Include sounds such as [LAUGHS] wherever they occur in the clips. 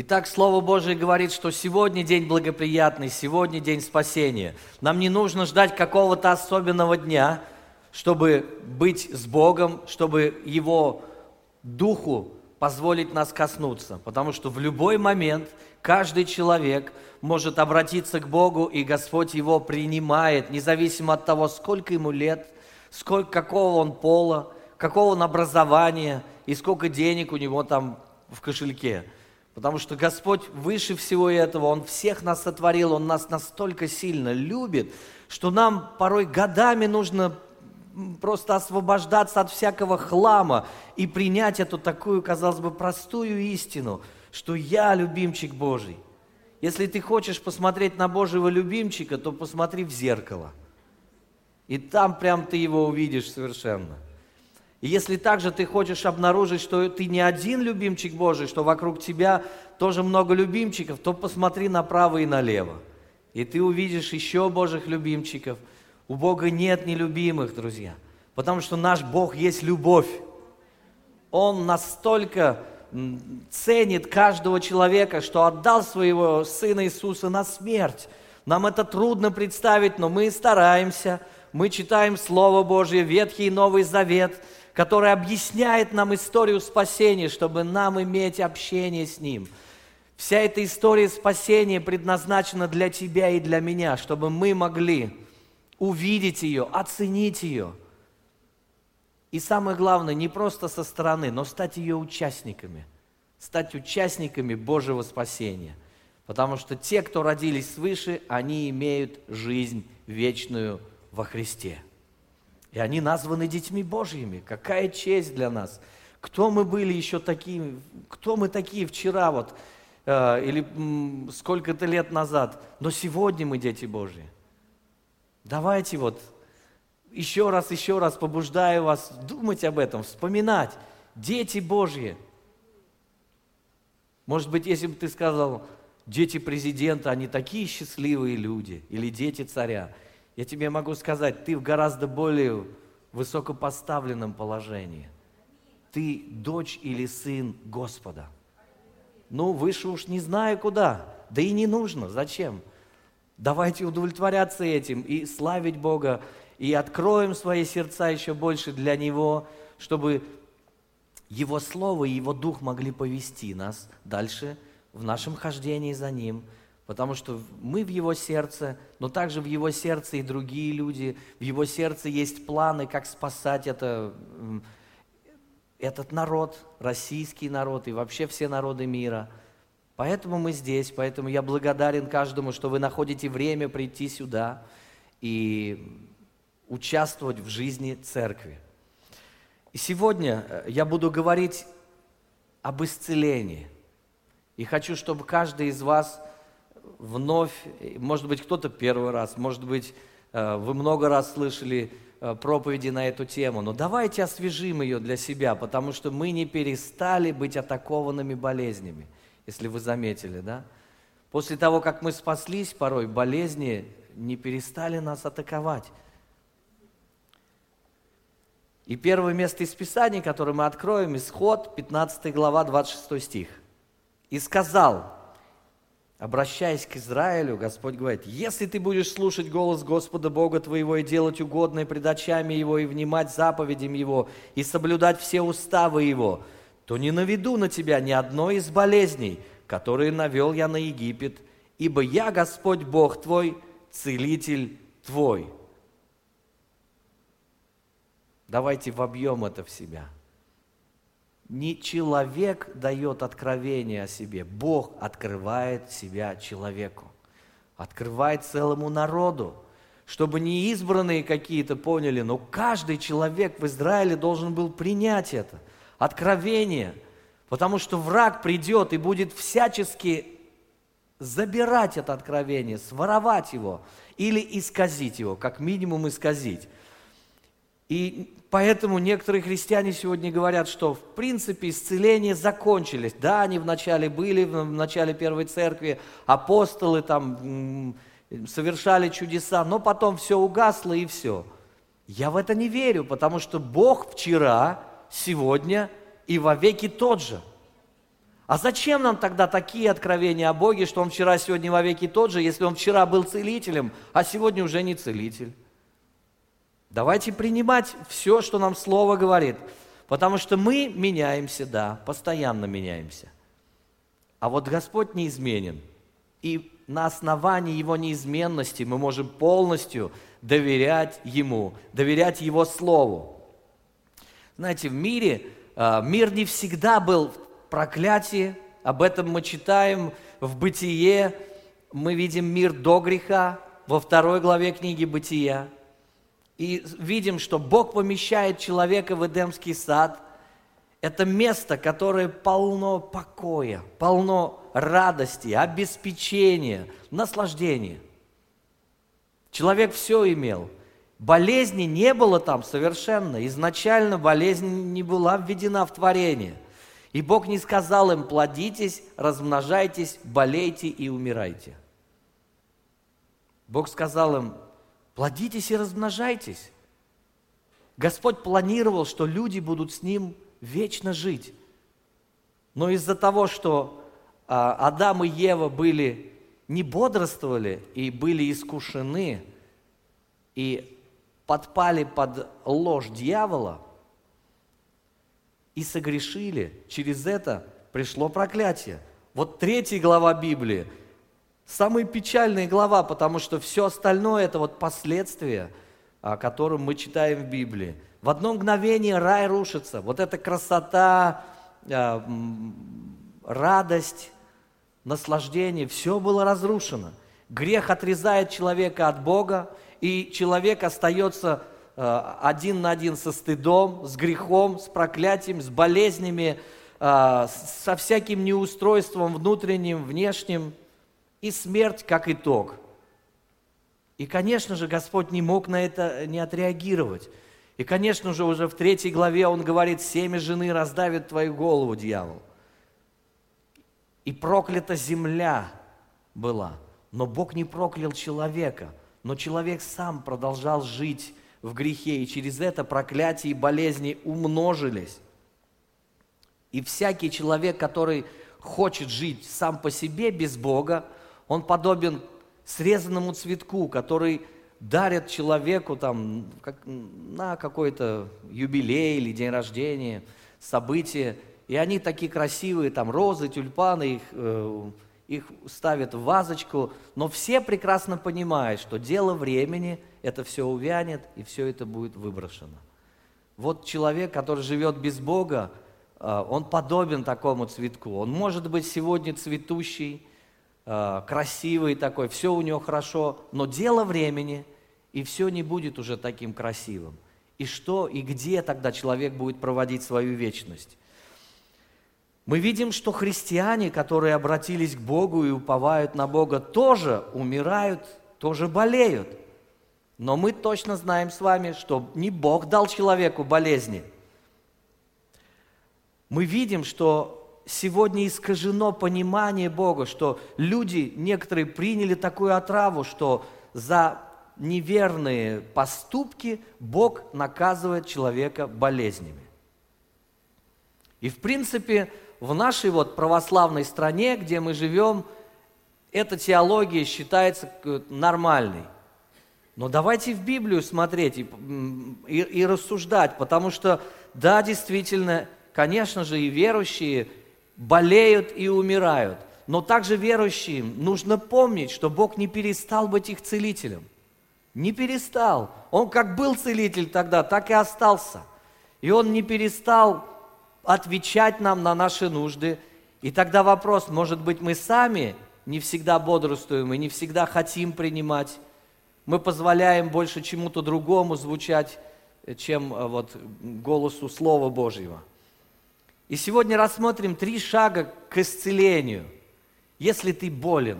Итак, Слово Божие говорит, что сегодня день благоприятный, сегодня день спасения. Нам не нужно ждать какого-то особенного дня, чтобы быть с Богом, чтобы Его Духу позволить нас коснуться. Потому что в любой момент каждый человек может обратиться к Богу, и Господь его принимает, независимо от того, сколько ему лет, сколько, какого он пола, какого он образования и сколько денег у него там в кошельке. Потому что Господь выше всего этого, Он всех нас сотворил, Он нас настолько сильно любит, что нам порой годами нужно просто освобождаться от всякого хлама и принять эту такую, казалось бы, простую истину, что я любимчик Божий. Если ты хочешь посмотреть на Божьего любимчика, то посмотри в зеркало. И там прям ты его увидишь совершенно. И если также ты хочешь обнаружить, что ты не один любимчик Божий, что вокруг тебя тоже много любимчиков, то посмотри направо и налево. И ты увидишь еще Божьих любимчиков. У Бога нет нелюбимых, друзья. Потому что наш Бог есть любовь. Он настолько ценит каждого человека, что отдал своего Сына Иисуса на смерть. Нам это трудно представить, но мы стараемся. Мы читаем Слово Божье, Ветхий и Новый Завет – который объясняет нам историю спасения, чтобы нам иметь общение с Ним. Вся эта история спасения предназначена для тебя и для меня, чтобы мы могли увидеть ее, оценить ее. И самое главное, не просто со стороны, но стать ее участниками. Стать участниками Божьего спасения. Потому что те, кто родились свыше, они имеют жизнь вечную во Христе. И они названы детьми Божьими. Какая честь для нас. Кто мы были еще такими, кто мы такие вчера вот, э, или м, сколько-то лет назад, но сегодня мы дети Божьи. Давайте вот еще раз, еще раз побуждаю вас думать об этом, вспоминать. Дети Божьи. Может быть, если бы ты сказал, дети президента, они такие счастливые люди, или дети царя – я тебе могу сказать, ты в гораздо более высокопоставленном положении. Ты дочь или сын Господа. Ну, выше уж не знаю куда. Да и не нужно. Зачем? Давайте удовлетворяться этим и славить Бога, и откроем свои сердца еще больше для Него, чтобы Его Слово и Его Дух могли повести нас дальше в нашем хождении за Ним – Потому что мы в его сердце, но также в его сердце и другие люди. В его сердце есть планы, как спасать это, этот народ, российский народ и вообще все народы мира. Поэтому мы здесь, поэтому я благодарен каждому, что вы находите время прийти сюда и участвовать в жизни церкви. И сегодня э, я буду говорить об исцелении. И хочу, чтобы каждый из вас вновь, может быть, кто-то первый раз, может быть, э, вы много раз слышали э, проповеди на эту тему, но давайте освежим ее для себя, потому что мы не перестали быть атакованными болезнями, если вы заметили, да? После того, как мы спаслись, порой болезни не перестали нас атаковать. И первое место из Писания, которое мы откроем, исход, 15 глава, 26 стих. «И сказал, Обращаясь к Израилю, Господь говорит, если ты будешь слушать голос Господа Бога твоего и делать угодное пред очами Его, и внимать заповедям Его, и соблюдать все уставы Его, то не наведу на тебя ни одной из болезней, которые навел я на Египет, ибо я, Господь Бог твой, целитель твой. Давайте вобьем это в себя – не человек дает откровение о себе, Бог открывает себя человеку, открывает целому народу, чтобы не избранные какие-то поняли, но каждый человек в Израиле должен был принять это, откровение, потому что враг придет и будет всячески забирать это откровение, своровать его или исказить его, как минимум исказить. И Поэтому некоторые христиане сегодня говорят, что в принципе исцеления закончились. Да, они вначале были, в начале первой церкви, апостолы там совершали чудеса, но потом все угасло и все. Я в это не верю, потому что Бог вчера, сегодня и во веки тот же. А зачем нам тогда такие откровения о Боге, что Он вчера, сегодня, вовеки тот же, если Он вчера был целителем, а сегодня уже не целитель? Давайте принимать все, что нам Слово говорит, потому что мы меняемся, да, постоянно меняемся. А вот Господь неизменен. И на основании Его неизменности мы можем полностью доверять Ему, доверять Его Слову. Знаете, в мире, а, мир не всегда был в проклятии, об этом мы читаем в Бытие, мы видим мир до греха, во второй главе книги Бытия. И видим, что Бог помещает человека в Эдемский сад. Это место, которое полно покоя, полно радости, обеспечения, наслаждения. Человек все имел. Болезни не было там совершенно. Изначально болезнь не была введена в творение. И Бог не сказал им, плодитесь, размножайтесь, болейте и умирайте. Бог сказал им, плодитесь и размножайтесь. Господь планировал, что люди будут с Ним вечно жить. Но из-за того, что а, Адам и Ева были, не бодрствовали и были искушены, и подпали под ложь дьявола, и согрешили, через это пришло проклятие. Вот третья глава Библии, самая печальная глава, потому что все остальное это вот последствия, о котором мы читаем в Библии. В одно мгновение рай рушится. Вот эта красота, а, радость, наслаждение, все было разрушено. Грех отрезает человека от Бога, и человек остается э, один на один со стыдом, с грехом, с проклятием, с болезнями, э, со всяким неустройством внутренним, внешним, и смерть как итог. И, конечно же, Господь не мог на это не отреагировать. И, конечно же, уже в третьей главе он говорит, семя жены раздавит твою голову, дьявол и проклята земля была. Но Бог не проклял человека, но человек сам продолжал жить в грехе, и через это проклятие и болезни умножились. И всякий человек, который хочет жить сам по себе без Бога, он подобен срезанному цветку, который дарят человеку там, как, на какой-то юбилей или день рождения, событие, и они такие красивые, там розы, тюльпаны, их, э, их ставят в вазочку, но все прекрасно понимают, что дело времени, это все увянет, и все это будет выброшено. Вот человек, который живет без Бога, э, он подобен такому цветку. Он может быть сегодня цветущий, красивый такой, все у него хорошо, но дело времени, и все не будет уже таким красивым. И что и где тогда человек будет проводить свою вечность? Мы видим, что христиане, которые обратились к Богу и уповают на Бога, тоже умирают, тоже болеют. Но мы точно знаем с вами, что не Бог дал человеку болезни. Мы видим, что сегодня искажено понимание Бога, что люди, некоторые приняли такую отраву, что за неверные поступки Бог наказывает человека болезнями. И в принципе, в нашей вот православной стране, где мы живем, эта теология считается нормальной. Но давайте в Библию смотреть и, и, и рассуждать, потому что, да, действительно, конечно же, и верующие болеют и умирают. Но также верующим нужно помнить, что Бог не перестал быть их целителем. Не перестал. Он как был целитель тогда, так и остался. И Он не перестал отвечать нам на наши нужды. И тогда вопрос, может быть, мы сами не всегда бодрствуем и не всегда хотим принимать. Мы позволяем больше чему-то другому звучать, чем э, вот голосу Слова Божьего. И сегодня рассмотрим три шага к исцелению. Если ты болен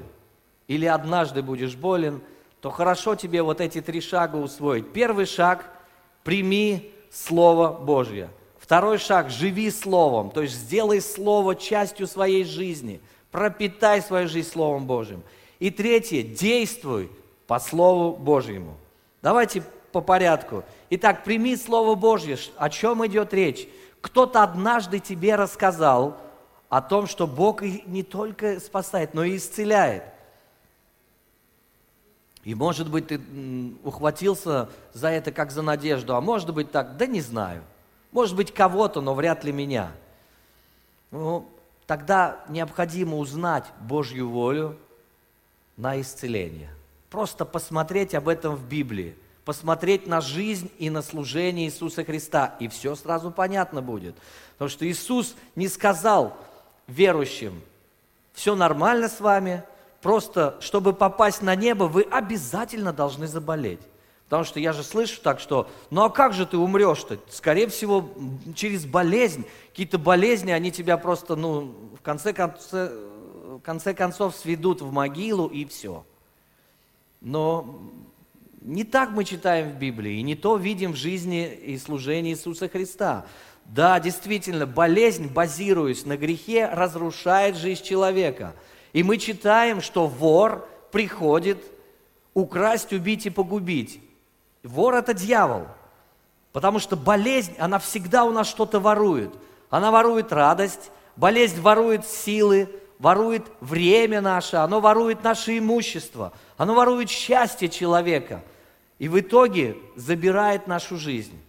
или однажды будешь болен, то хорошо тебе вот эти три шага усвоить. Первый шаг – прими Слово Божье – Второй шаг – живи Словом, то есть сделай Слово частью своей жизни, пропитай свою жизнь Словом Божьим. И третье – действуй по Слову Божьему. Давайте по порядку. Итак, прими Слово Божье. О чем идет речь? Кто-то однажды тебе рассказал о том, что Бог не только спасает, но и исцеляет. И может быть ты ухватился за это как за надежду, а может быть так, да не знаю. Может быть кого-то, но вряд ли меня. Ну, тогда необходимо узнать Божью волю на исцеление. Просто посмотреть об этом в Библии, посмотреть на жизнь и на служение Иисуса Христа, и все сразу понятно будет. Потому что Иисус не сказал верующим, все нормально с вами, просто чтобы попасть на небо, вы обязательно должны заболеть. Потому что я же слышу так, что, ну а как же ты умрешь-то? Скорее всего, через болезнь, какие-то болезни, они тебя просто, ну, в конце, конце, в конце концов сведут в могилу и все. Но не так мы читаем в Библии, и не то видим в жизни и служении Иисуса Христа. Да, действительно, болезнь, базируясь на грехе, разрушает жизнь человека. И мы читаем, что вор приходит украсть, убить и погубить. Вор – это дьявол. Потому что болезнь, она всегда у нас что-то ворует. Она ворует радость, болезнь ворует силы, ворует время наше, оно ворует наше имущество, оно ворует счастье человека. И в итоге забирает нашу жизнь.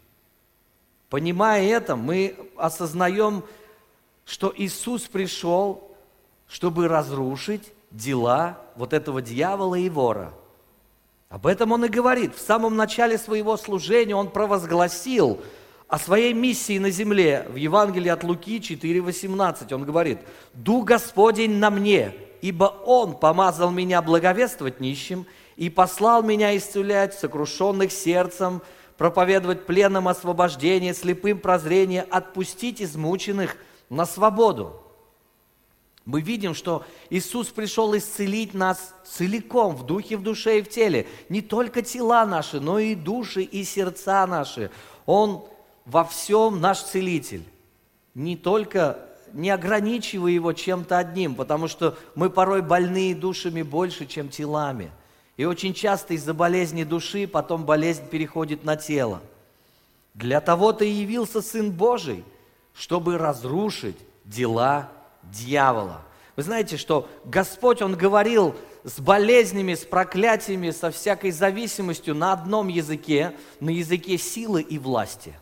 Понимая это, мы осознаем, что Иисус пришел, чтобы разрушить дела вот этого дьявола и вора – об этом он и говорит. В самом начале своего служения он провозгласил о своей миссии на земле. В Евангелии от Луки 4,18 он говорит, «Дух Господень на мне, ибо Он помазал меня благовествовать нищим и послал меня исцелять сокрушенных сердцем, проповедовать пленным освобождение, слепым прозрение, отпустить измученных на свободу». Мы видим, что Иисус пришел исцелить нас целиком, в духе, в душе и в теле. Не только тела наши, но и души, и сердца наши. Он во всем наш целитель. Не только не ограничивая его чем-то одним, потому что мы порой больные душами больше, чем телами. И очень часто из-за болезни души потом болезнь переходит на тело. Для того-то явился Сын Божий, чтобы разрушить дела дьявола. Вы знаете, что Господь, Он говорил с болезнями, с проклятиями, со всякой зависимостью на одном языке, на языке силы и власти.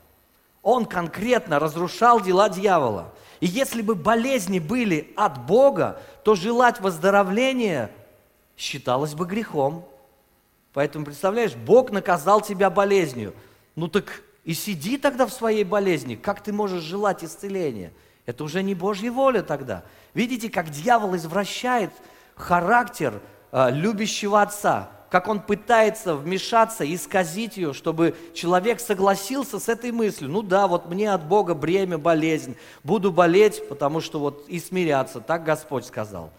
Он конкретно разрушал дела дьявола. И если бы болезни были от Бога, то желать выздоровления считалось бы грехом. Поэтому, представляешь, Бог наказал тебя болезнью. Ну так и сиди тогда в своей болезни. Как ты можешь желать исцеления? Это уже не Божья воля тогда. Видите, как дьявол извращает характер э, любящего отца, как он пытается вмешаться исказить ее, чтобы человек согласился с этой мыслью. Ну да, вот мне от Бога бремя, болезнь, буду болеть, потому что вот и смиряться, так Господь сказал.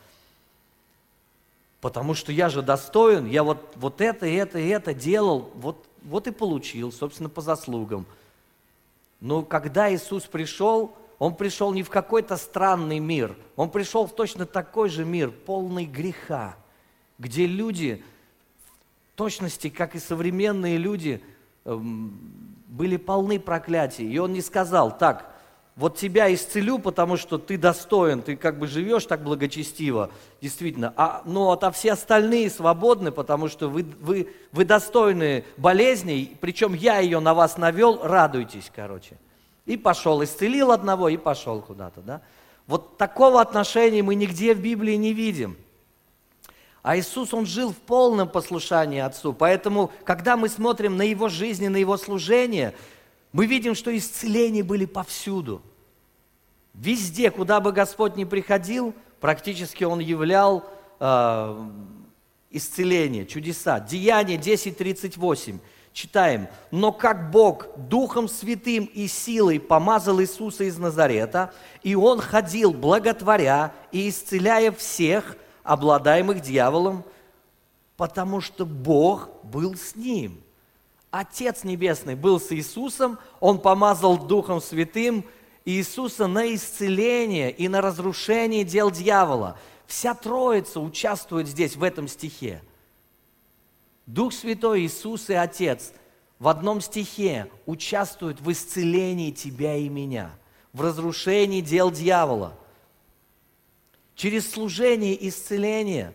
Потому что я же достоин, я вот, вот это, это, это делал, вот, вот и получил, собственно, по заслугам. Но когда Иисус пришел, он пришел не в какой-то странный мир, он пришел в точно такой же мир, полный греха, где люди, точности, как и современные люди, эм, были полны проклятий. И он не сказал, так, вот тебя исцелю, потому что ты достоин, ты как бы живешь так благочестиво, действительно. А, но а все остальные свободны, потому что вы, вы, вы достойны болезней, причем я ее на вас навел, радуйтесь, короче. И пошел, исцелил одного и пошел куда-то, да? Вот такого отношения мы нигде в Библии не видим. А Иисус, Он жил в полном послушании Отцу. Поэтому, когда мы смотрим на Его жизнь и на Его служение, мы видим, что исцеления были повсюду. Везде, куда бы Господь ни приходил, практически Он являл э, исцеление, чудеса. Деяние 10.38 читаем, «Но как Бог Духом Святым и силой помазал Иисуса из Назарета, и Он ходил, благотворя и исцеляя всех, обладаемых дьяволом, потому что Бог был с ним». Отец Небесный был с Иисусом, Он помазал Духом Святым Иисуса на исцеление и на разрушение дел дьявола. Вся Троица участвует здесь, в этом стихе. Дух Святой, Иисус и Отец в одном стихе участвуют в исцелении тебя и меня, в разрушении дел дьявола. Через служение исцеления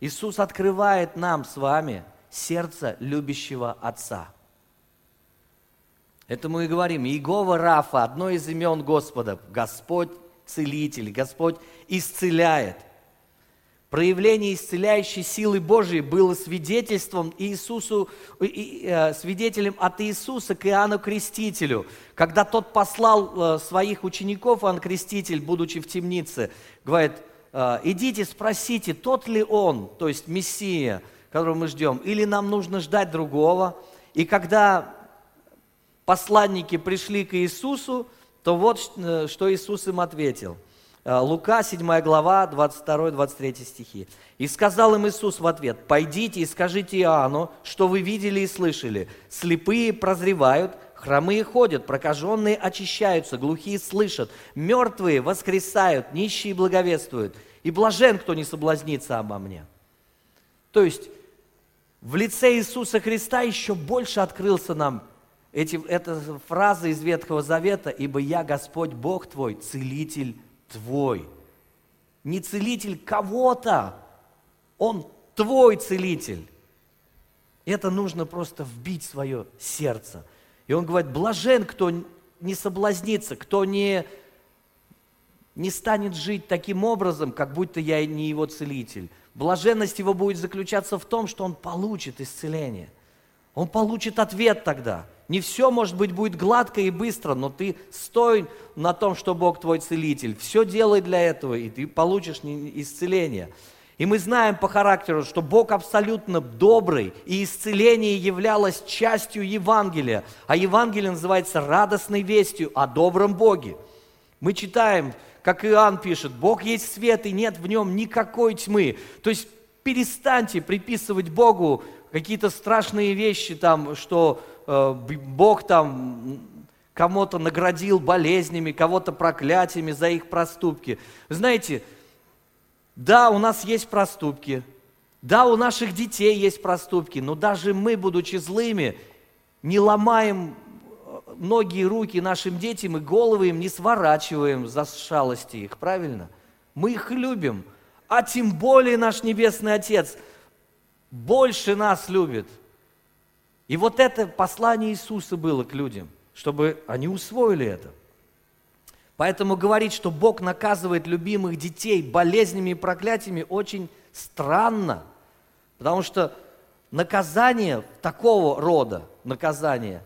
Иисус открывает нам с вами сердце любящего Отца. Это мы и говорим. Иегова Рафа, одно из имен Господа. Господь целитель, Господь исцеляет. Проявление исцеляющей силы Божией было свидетельством Иисусу, э, свидетелем от Иисуса к Иоанну Крестителю. Когда тот послал э, своих учеников, Иоанн Креститель, будучи в темнице, говорит, «Э, идите спросите, тот ли он, то есть Мессия, которого мы ждем, или нам нужно ждать другого. И когда посланники пришли к Иисусу, то вот что Иисус им ответил – Э, Лука, 7 глава, 22-23 стихи. «И сказал им Иисус в ответ, «Пойдите и скажите Иоанну, что вы видели и слышали. Слепые прозревают, хромые ходят, прокаженные очищаются, глухие слышат, мертвые воскресают, нищие благовествуют, и блажен, кто не соблазнится обо мне». То есть в лице Иисуса Христа еще больше открылся нам эти, эта фраза из Ветхого Завета, «Ибо я Господь Бог твой, целитель твой. Не целитель кого-то, он твой целитель. Это нужно просто вбить в свое сердце. И он говорит, блажен, кто не соблазнится, кто не, не станет жить таким образом, как будто я не его целитель. Блаженность его будет заключаться в том, что он получит исцеление. Он получит ответ тогда – не все, может быть, будет гладко и быстро, но ты стой на том, что Бог твой целитель. Все делай для этого, и ты получишь исцеление. И мы знаем по характеру, что Бог абсолютно добрый, и исцеление являлось частью Евангелия. А Евангелие называется радостной вестью о добром Боге. Мы читаем, как Иоанн пишет, Бог есть свет, и нет в нем никакой тьмы. То есть перестаньте приписывать Богу какие-то страшные вещи, там, что Э, Бог там кому-то наградил болезнями, кого-то проклятиями за их проступки. знаете, да, у нас есть проступки, да, у наших детей есть проступки, но даже мы, будучи злыми, не ломаем э, ноги и руки нашим детям и головы им не сворачиваем за шалости их, правильно? Мы их любим, а тем более наш Небесный Отец больше нас любит – и вот это послание Иисуса было к людям, чтобы они усвоили это. Поэтому говорить, что Бог наказывает любимых детей болезнями и проклятиями, очень странно. Потому что наказание такого рода, наказание,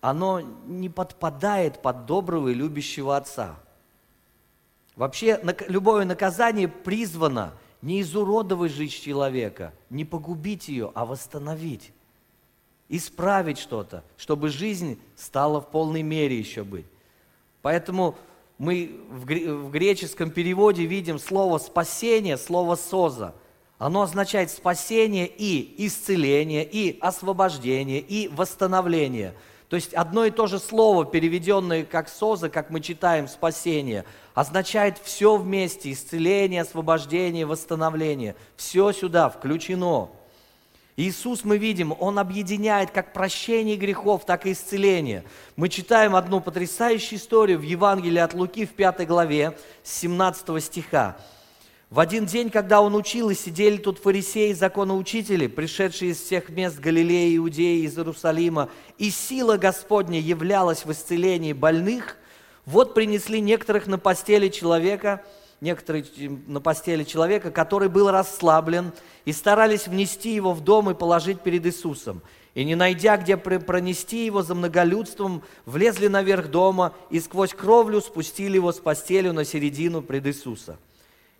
оно не подпадает под доброго и любящего отца. Вообще, любое наказание призвано не изуродовать жизнь человека, не погубить ее, а восстановить исправить что-то, чтобы жизнь стала в полной мере еще быть. Поэтому мы в греческом переводе видим слово «спасение», слово «соза». Оно означает спасение и исцеление, и освобождение, и восстановление. То есть одно и то же слово, переведенное как «соза», как мы читаем «спасение», означает все вместе, исцеление, освобождение, восстановление. Все сюда включено. Иисус, мы видим, Он объединяет как прощение грехов, так и исцеление. Мы читаем одну потрясающую историю в Евангелии от Луки в 5 главе, с 17 стиха. В один день, когда он учил, и сидели тут фарисеи, законоучители, пришедшие из всех мест Галилеи, Иудеи, из Иерусалима, и сила Господня являлась в исцелении больных, вот принесли некоторых на постели человека – некоторые на постели человека, который был расслаблен, и старались внести его в дом и положить перед Иисусом. И не найдя, где пронести его за многолюдством, влезли наверх дома и сквозь кровлю спустили его с постелью на середину пред Иисуса.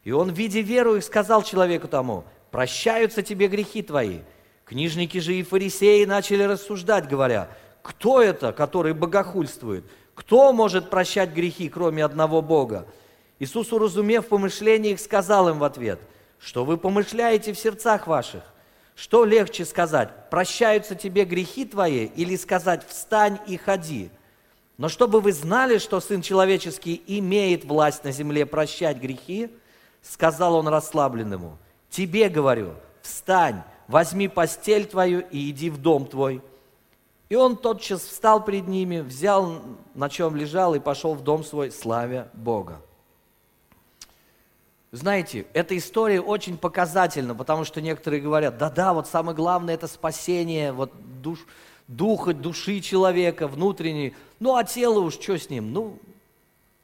И он, видя веру, их сказал человеку тому, «Прощаются тебе грехи твои». Книжники же и фарисеи начали рассуждать, говоря, «Кто это, который богохульствует? Кто может прощать грехи, кроме одного Бога?» Иисус, уразумев помышления их, сказал им в ответ, что вы помышляете в сердцах ваших. Что легче сказать, прощаются тебе грехи твои, или сказать, встань и ходи? Но чтобы вы знали, что Сын Человеческий имеет власть на земле прощать грехи, сказал он расслабленному, тебе говорю, встань, возьми постель твою и иди в дом твой. И он тотчас встал пред ними, взял, на чем лежал, и пошел в дом свой, славя Бога. Знаете, эта история очень показательна, потому что некоторые говорят, да-да, вот самое главное это спасение вот душ, духа, души человека, внутренней. Ну, а тело уж что с ним? Ну,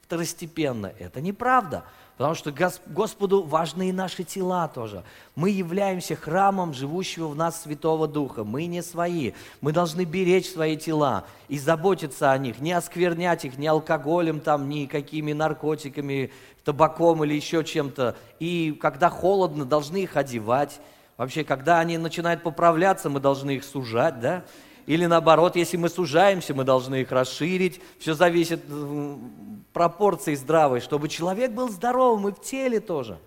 второстепенно. Это неправда. Потому что Господу важны и наши тела тоже. Мы являемся храмом живущего в нас Святого Духа. Мы не свои. Мы должны беречь свои тела и заботиться о них, не осквернять их ни алкоголем, там, ни какими наркотиками, табаком или еще чем-то. И когда холодно, должны их одевать. Вообще, когда они начинают поправляться, мы должны их сужать, да? Или наоборот, если мы сужаемся, мы должны их расширить. Все зависит пропорции здравой, чтобы человек был здоровым и в теле тоже.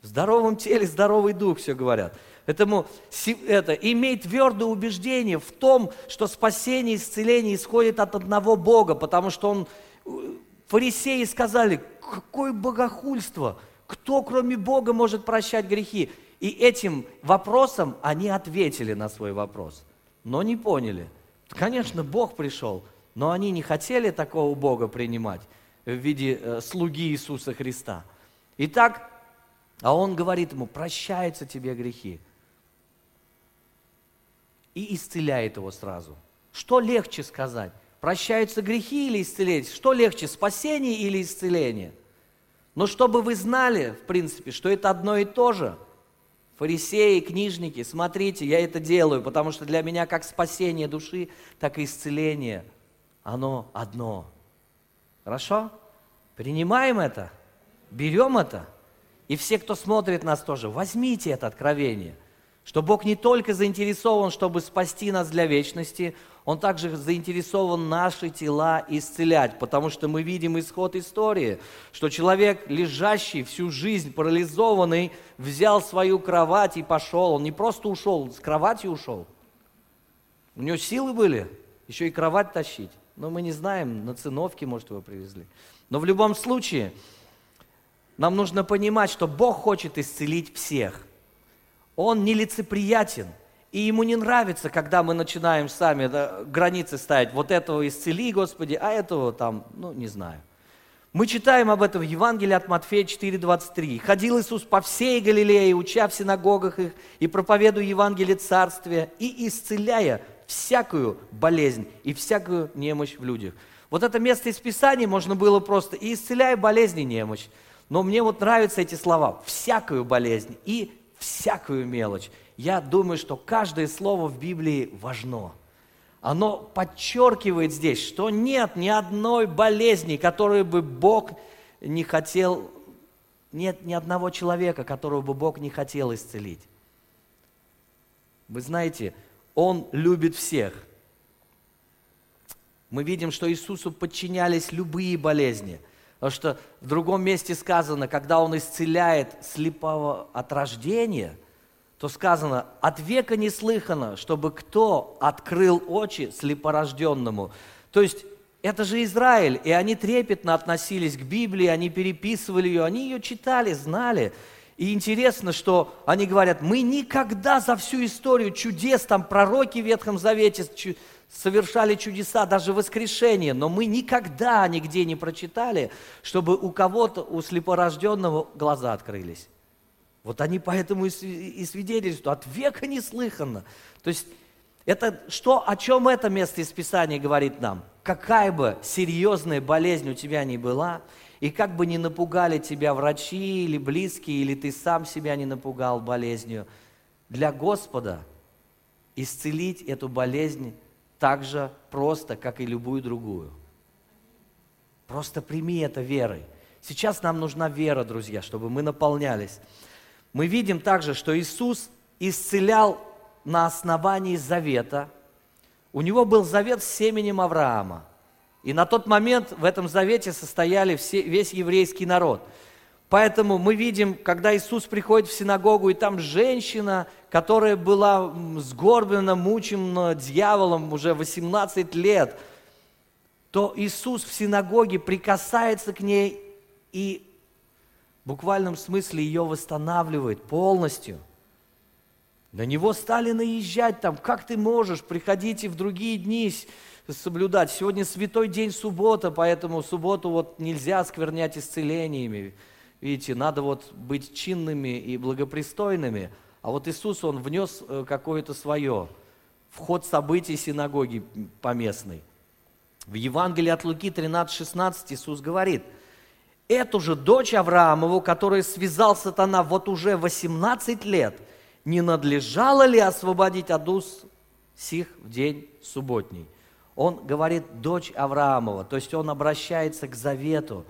В здоровом теле здоровый дух, все говорят. Поэтому это, имей твердое убеждение в том, что спасение и исцеление исходит от одного Бога, потому что он, э, фарисеи сказали, какое богохульство, кто кроме Бога может прощать грехи? И этим вопросом они ответили на свой вопрос – но не поняли. Конечно, Бог пришел, но они не хотели такого Бога принимать в виде э, слуги Иисуса Христа. Итак, а он говорит ему, прощаются тебе грехи. И исцеляет его сразу. Что легче сказать? Прощаются грехи или исцеление? Что легче, спасение или исцеление? Но чтобы вы знали, в принципе, что это одно и то же – Фарисеи, книжники, смотрите, я это делаю, потому что для меня как спасение души, так и исцеление, оно одно. Хорошо? Принимаем это, берем это. И все, кто смотрит нас тоже, возьмите это откровение, что Бог не только заинтересован, чтобы спасти нас для вечности, он также заинтересован наши тела исцелять, потому что мы видим исход истории, что человек, лежащий всю жизнь, парализованный, взял свою кровать и пошел. Он не просто ушел, с кровати ушел. У него силы были, еще и кровать тащить. Но мы не знаем, на циновке, может, его привезли. Но в любом случае, нам нужно понимать, что Бог хочет исцелить всех. Он нелицеприятен – и ему не нравится, когда мы начинаем сами да, границы ставить. Вот этого исцели, Господи, а этого там, ну, не знаю. Мы читаем об этом в Евангелии от Матфея 4,23. «Ходил Иисус по всей Галилее, уча в синагогах их, и проповедуя Евангелие Царствия, и исцеляя всякую болезнь и всякую немощь в людях». Вот это место из Писания можно было просто «и исцеляя болезнь и немощь». Но мне вот нравятся эти слова «всякую болезнь» и «всякую мелочь» я думаю, что каждое слово в Библии важно. Оно подчеркивает здесь, что нет ни одной болезни, которую бы Бог не хотел, нет ни одного человека, которого бы Бог не хотел исцелить. Вы знаете, Он любит всех. Мы видим, что Иисусу подчинялись любые болезни. Потому что в другом месте сказано, когда Он исцеляет слепого от рождения – то сказано, от века не слыхано, чтобы кто открыл очи слепорожденному. То есть это же Израиль, и они трепетно относились к Библии, они переписывали ее, они ее читали, знали. И интересно, что они говорят, мы никогда за всю историю чудес, там пророки в Ветхом Завете совершали чудеса, даже воскрешение, но мы никогда нигде не прочитали, чтобы у кого-то, у слепорожденного глаза открылись. Вот они поэтому и свидетельствуют, от века не слыхано. То есть это что, о чем это место из Писания говорит нам? Какая бы серьезная болезнь у тебя ни была, и как бы ни напугали тебя врачи или близкие, или ты сам себя не напугал болезнью, для Господа исцелить эту болезнь так же просто, как и любую другую. Просто прими это верой. Сейчас нам нужна вера, друзья, чтобы мы наполнялись мы видим также, что Иисус исцелял на основании завета. У него был завет с семенем Авраама. И на тот момент в этом завете состояли все, весь еврейский народ. Поэтому мы видим, когда Иисус приходит в синагогу, и там женщина, которая была сгорблена, мучена дьяволом уже 18 лет, то Иисус в синагоге прикасается к ней и в буквальном смысле ее восстанавливает полностью. На него стали наезжать там, как ты можешь, приходите в другие дни соблюдать. Сегодня святой день суббота, поэтому субботу вот нельзя сквернять исцелениями. Видите, надо вот быть чинными и благопристойными, а вот Иисус, Он внес э, какое-то свое, вход событий синагоги поместной. В Евангелии от Луки 13-16 Иисус говорит, эту же дочь Авраамову, которую связал сатана вот уже 18 лет, не надлежало ли освободить от сих в день субботний? Он говорит, дочь Авраамова, то есть он обращается к завету.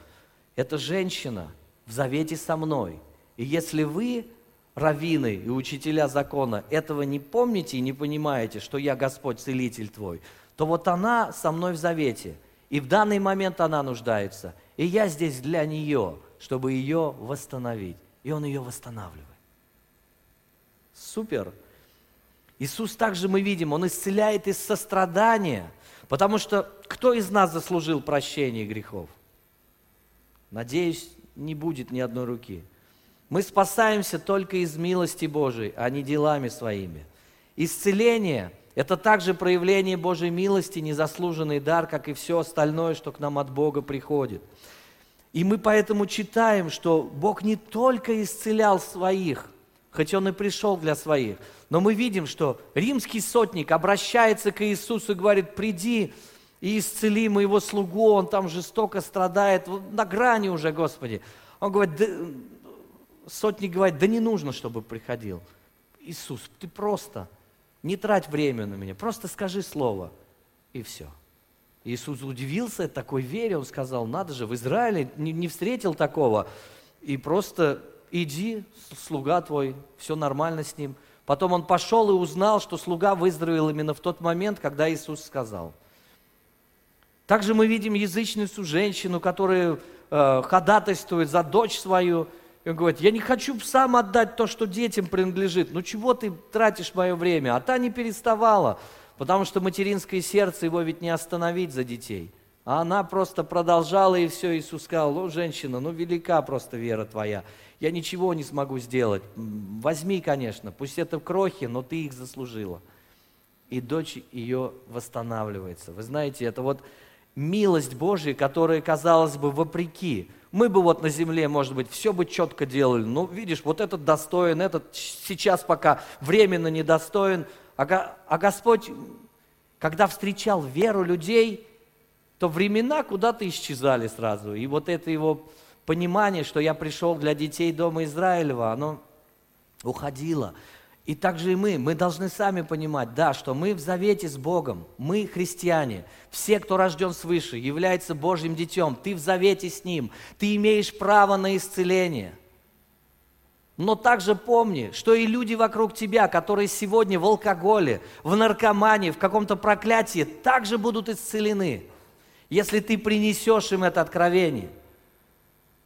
Это женщина в завете со мной. И если вы, раввины и учителя закона, этого не помните и не понимаете, что я Господь, целитель твой, то вот она со мной в завете. И в данный момент она нуждается. И я здесь для нее, чтобы ее восстановить. И он ее восстанавливает. Супер. Иисус также мы видим, Он исцеляет из сострадания – Потому что кто из нас заслужил прощение грехов? Надеюсь, не будет ни одной руки. Мы спасаемся только из милости Божией, а не делами своими. Исцеление – это также проявление Божьей милости, незаслуженный дар, как и все остальное, что к нам от Бога приходит. И мы поэтому читаем, что Бог не только исцелял своих, хоть Он и пришел для своих, но мы видим, что римский сотник обращается к Иисусу и говорит, приди и исцели моего слугу, он там жестоко страдает, на грани уже, Господи. Он говорит, да, сотник говорит, да не нужно, чтобы приходил. Иисус, ты просто не трать время на меня, просто скажи слово, и все. Иисус удивился такой вере, он сказал, надо же, в Израиле не, не встретил такого, и просто иди, слуга твой, все нормально с ним – Потом он пошел и узнал, что слуга выздоровел именно в тот момент, когда Иисус сказал. Также мы видим язычницу, женщину, которая э, ходатайствует за дочь свою. И он говорит, я не хочу сам отдать то, что детям принадлежит. Ну чего ты тратишь мое время? А та не переставала, потому что материнское сердце его ведь не остановить за детей. А она просто продолжала, и все, Иисус сказал, ну, женщина, ну, велика просто вера твоя я ничего не смогу сделать. Возьми, конечно, пусть это крохи, но ты их заслужила. И дочь ее восстанавливается. Вы знаете, это вот милость Божья, которая, казалось бы, вопреки. Мы бы вот на земле, может быть, все бы четко делали. Ну, видишь, вот этот достоин, этот сейчас пока временно недостоин. А, а Господь, когда встречал веру людей, то времена куда-то исчезали сразу. И вот это его понимание, что я пришел для детей дома Израилева, оно уходило. И также и мы, мы должны сами понимать, да, что мы в завете с Богом, мы христиане, все, кто рожден свыше, является Божьим детем, ты в завете с Ним, ты имеешь право на исцеление. Но также помни, что и люди вокруг тебя, которые сегодня в алкоголе, в наркомании, в каком-то проклятии, также будут исцелены, если ты принесешь им это откровение –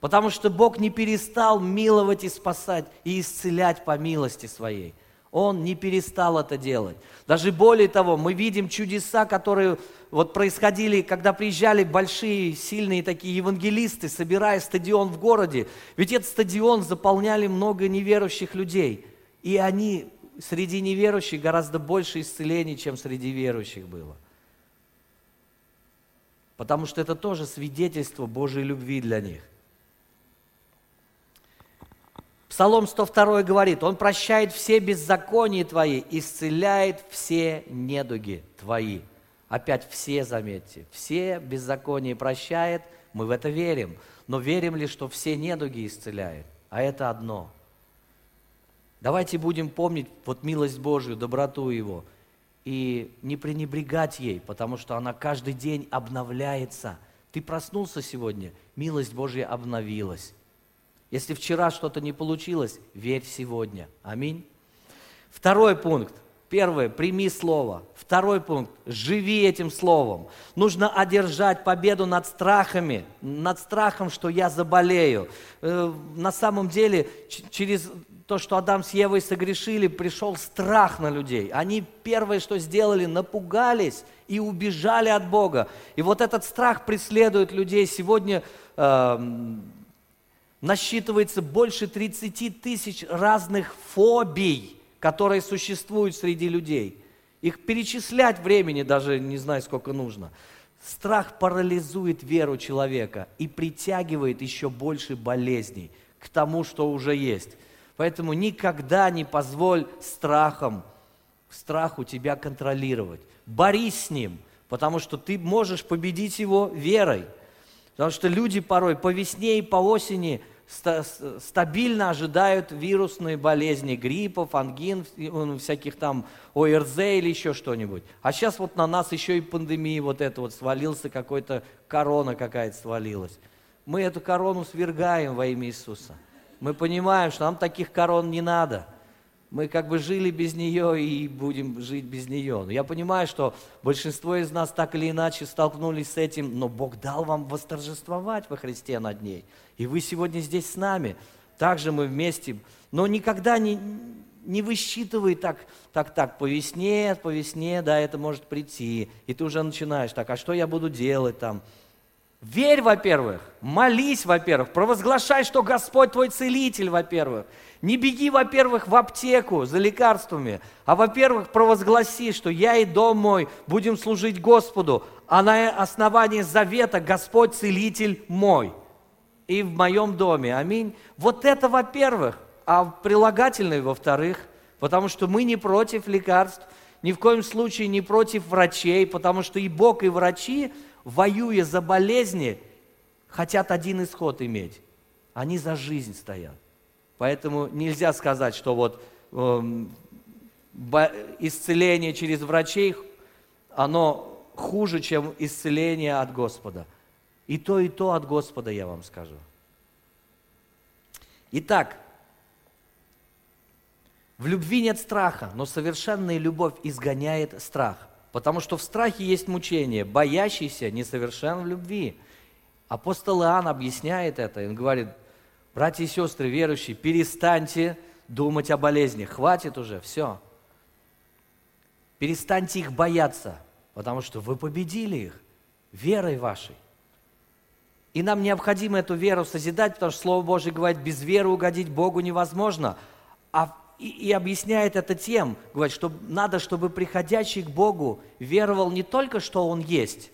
Потому что Бог не перестал миловать и спасать, и исцелять по милости своей. Он не перестал это делать. Даже более того, мы видим чудеса, которые вот происходили, когда приезжали большие, сильные такие евангелисты, собирая стадион в городе. Ведь этот стадион заполняли много неверующих людей. И они среди неверующих гораздо больше исцелений, чем среди верующих было. Потому что это тоже свидетельство Божьей любви для них. Псалом 102 говорит, Он прощает все беззакония твои, исцеляет все недуги твои. Опять все, заметьте, все беззакония прощает, мы в это верим. Но верим ли, что все недуги исцеляет? А это одно. Давайте будем помнить вот милость Божию, доброту Его, и не пренебрегать ей, потому что она каждый день обновляется. Ты проснулся сегодня, милость Божья обновилась. Если вчера что-то не получилось, верь сегодня. Аминь. Второй пункт. Первое, прими слово. Второй пункт, живи этим словом. Нужно одержать победу над страхами, над страхом, что я заболею. Э, на самом деле, через то, что Адам с Евой согрешили, пришел страх на людей. Они первое, что сделали, напугались и убежали от Бога. И вот этот страх преследует людей. Сегодня э, насчитывается больше 30 тысяч разных фобий, которые существуют среди людей. Их перечислять времени даже не знаю, сколько нужно. Страх парализует веру человека и притягивает еще больше болезней, к тому, что уже есть. Поэтому никогда не позволь страхом, страху тебя контролировать. Борись с ним, потому что ты можешь победить его верой. Потому что люди порой по весне и по осени стабильно ожидают вирусные болезни, гриппов, ангин, всяких там ОРЗ или еще что-нибудь. А сейчас вот на нас еще и пандемия вот это вот свалился, какой-то корона какая-то свалилась. Мы эту корону свергаем во имя Иисуса. Мы понимаем, что нам таких корон не надо. Мы как бы жили без нее и будем жить без нее. Но я понимаю, что большинство из нас так или иначе столкнулись с этим, но Бог дал вам восторжествовать во Христе над ней. И вы сегодня здесь с нами. Также мы вместе. Но никогда не, не высчитывай так, так, так, по весне, по весне, да, это может прийти. И ты уже начинаешь так, а что я буду делать там? Верь, во-первых, молись, во-первых, провозглашай, что Господь твой целитель, во-первых. Не беги, во-первых, в аптеку за лекарствами, а, во-первых, провозгласи, что я и дом мой будем служить Господу, а на основании завета Господь целитель мой и в моем доме. Аминь. Вот это, во-первых, а прилагательное, во-вторых, потому что мы не против лекарств, ни в коем случае не против врачей, потому что и Бог, и врачи воюя за болезни, хотят один исход иметь. Они за жизнь стоят. Поэтому нельзя сказать, что вот э, исцеление через врачей, оно хуже, чем исцеление от Господа. И то, и то от Господа, я вам скажу. Итак, в любви нет страха, но совершенная любовь изгоняет страх – Потому что в страхе есть мучение, боящийся несовершен в любви. Апостол Иоанн объясняет это, он говорит, братья и сестры верующие, перестаньте думать о болезни, хватит уже, все. Перестаньте их бояться, потому что вы победили их верой вашей. И нам необходимо эту веру созидать, потому что Слово Божье говорит, без веры угодить Богу невозможно. А и, и объясняет это тем, говорит, что надо, чтобы приходящий к Богу веровал не только, что Он есть.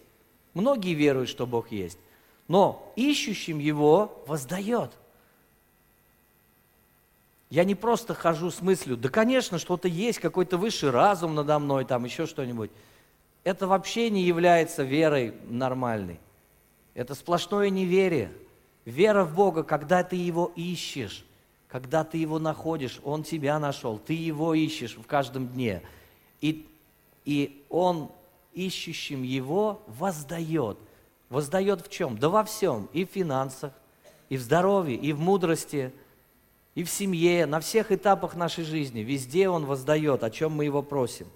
Многие веруют, что Бог есть, но ищущим Его воздает. Я не просто хожу с мыслью, да, конечно, что-то есть, какой-то высший разум надо мной, там еще что-нибудь. Это вообще не является верой нормальной. Это сплошное неверие. Вера в Бога, когда ты Его ищешь, когда ты его находишь, он тебя нашел, ты его ищешь в каждом дне. И, и он ищущим его воздает. Воздает в чем? Да во всем. И в финансах, и в здоровье, и в мудрости, и в семье, на всех этапах нашей жизни. Везде он воздает, о чем мы его просим.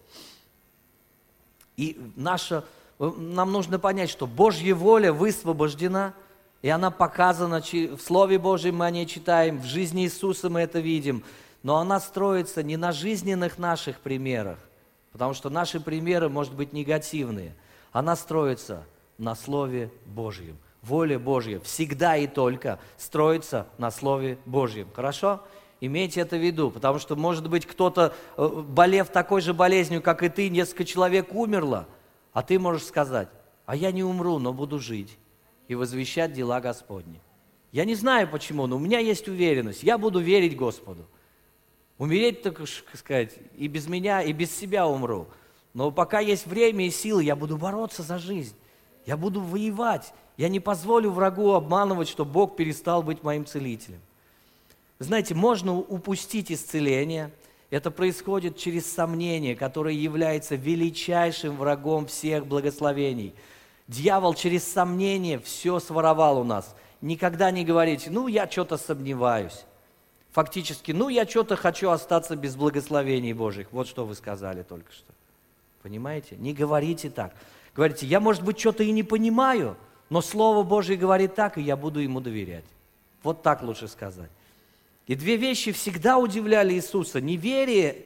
И наша, нам нужно понять, что Божья воля высвобождена – и она показана в Слове Божьем, мы о ней читаем, в жизни Иисуса мы это видим. Но она строится не на жизненных наших примерах, потому что наши примеры, может быть, негативные. Она строится на Слове Божьем. Воля Божья всегда и только строится на Слове Божьем. Хорошо? Имейте это в виду, потому что, может быть, кто-то, э, болев такой же болезнью, как и ты, несколько человек умерло, а ты можешь сказать, а я не умру, но буду жить и возвещать дела Господни. Я не знаю почему, но у меня есть уверенность. Я буду верить Господу. Умереть, так сказать, и без меня, и без себя умру. Но пока есть время и силы, я буду бороться за жизнь. Я буду воевать. Я не позволю врагу обманывать, что Бог перестал быть моим целителем. Знаете, можно упустить исцеление. Это происходит через сомнение, которое является величайшим врагом всех благословений – Дьявол через сомнение все своровал у нас. Никогда не говорите, ну, я что-то сомневаюсь. Фактически, ну, я что-то хочу остаться без благословений Божьих. Вот что вы сказали только что. Понимаете? Не говорите так. Говорите, я, может быть, что-то и не понимаю, но Слово Божье говорит так, и я буду ему доверять. Вот так лучше сказать. И две вещи всегда удивляли Иисуса. Неверие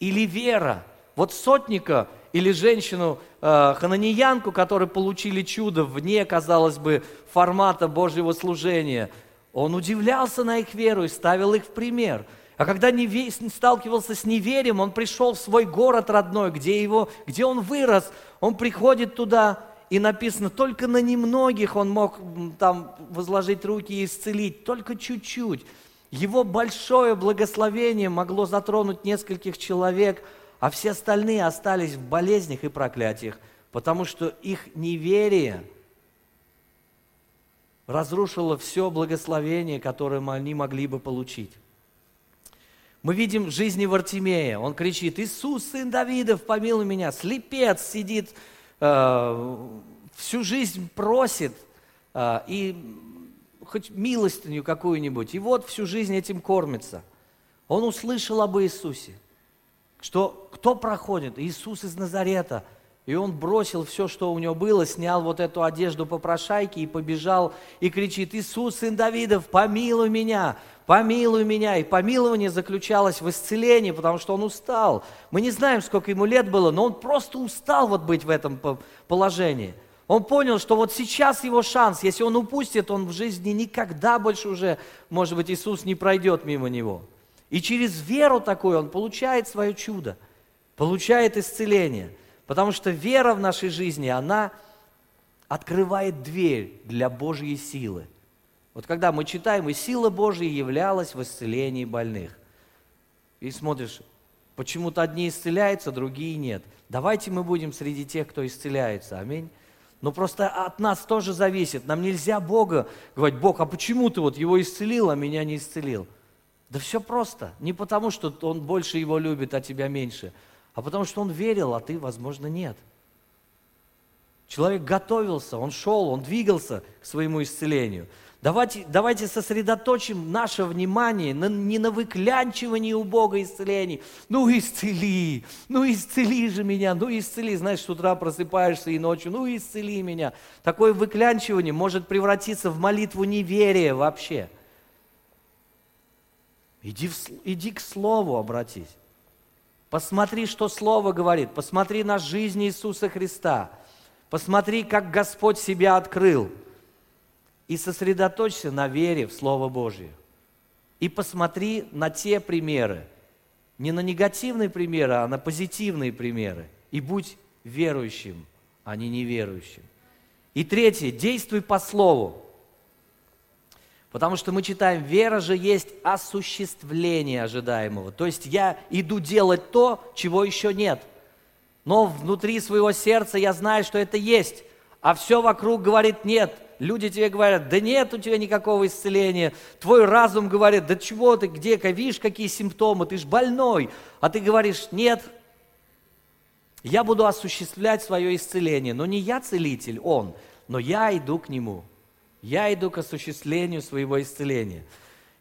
или вера. Вот сотника или женщину, э, хананеянку, которые получили чудо вне, казалось бы, формата Божьего служения, он удивлялся на их веру и ставил их в пример. А когда не сталкивался с неверием, он пришел в свой город родной, где, его, где он вырос, он приходит туда, и написано, только на немногих он мог там возложить руки и исцелить, только чуть-чуть. Его большое благословение могло затронуть нескольких человек, а все остальные остались в болезнях и проклятиях, потому что их неверие разрушило все благословение, которое они могли бы получить. Мы видим в жизни Вартимея. Он кричит, Иисус, сын Давидов, помилуй меня. Слепец сидит, э, всю жизнь просит, э, и хоть милостыню какую-нибудь. И вот всю жизнь этим кормится. Он услышал об Иисусе, что кто проходит? Иисус из Назарета – и он бросил все, что у него было, снял вот эту одежду попрошайки и побежал и кричит, Иисус, сын Давидов, помилуй меня, помилуй меня. И помилование заключалось в исцелении, потому что он устал. Мы не знаем, сколько ему лет было, но он просто устал вот быть в этом положении. Он понял, что вот сейчас его шанс, если он упустит, он в жизни никогда больше уже, может быть, Иисус не пройдет мимо него. И через веру такую он получает свое чудо, получает исцеление – Потому что вера в нашей жизни, она открывает дверь для Божьей силы. Вот когда мы читаем, и сила Божья являлась в исцелении больных. И смотришь, почему-то одни исцеляются, другие нет. Давайте мы будем среди тех, кто исцеляется. Аминь. Но просто от нас тоже зависит. Нам нельзя Бога говорить, Бог, а почему ты вот его исцелил, а меня не исцелил? Да все просто. Не потому, что он больше его любит, а тебя меньше – а потому что он верил, а ты, возможно, нет. Человек готовился, он шел, он двигался к своему исцелению. Давайте, давайте сосредоточим наше внимание на, не на выклянчивании у Бога исцелений. Ну исцели, ну исцели же меня, ну исцели. Знаешь, с утра просыпаешься и ночью, ну исцели меня. Такое выклянчивание может превратиться в молитву неверия вообще. Иди, в, иди к Слову обратись. Посмотри, что Слово говорит. Посмотри на жизнь Иисуса Христа. Посмотри, как Господь себя открыл. И сосредоточься на вере в Слово Божье. И посмотри на те примеры. Не на негативные примеры, а на позитивные примеры. И будь верующим, а не неверующим. И третье, действуй по Слову. Потому что мы читаем, вера же есть осуществление ожидаемого. То есть я иду делать то, чего еще нет. Но внутри своего сердца я знаю, что это есть. А все вокруг говорит нет. Люди тебе говорят, да нет у тебя никакого исцеления. Твой разум говорит, да чего ты, где-ка, видишь, какие симптомы, ты ж больной. А ты говоришь, нет, я буду осуществлять свое исцеление. Но не я целитель, он, но я иду к нему. Я иду к осуществлению своего исцеления.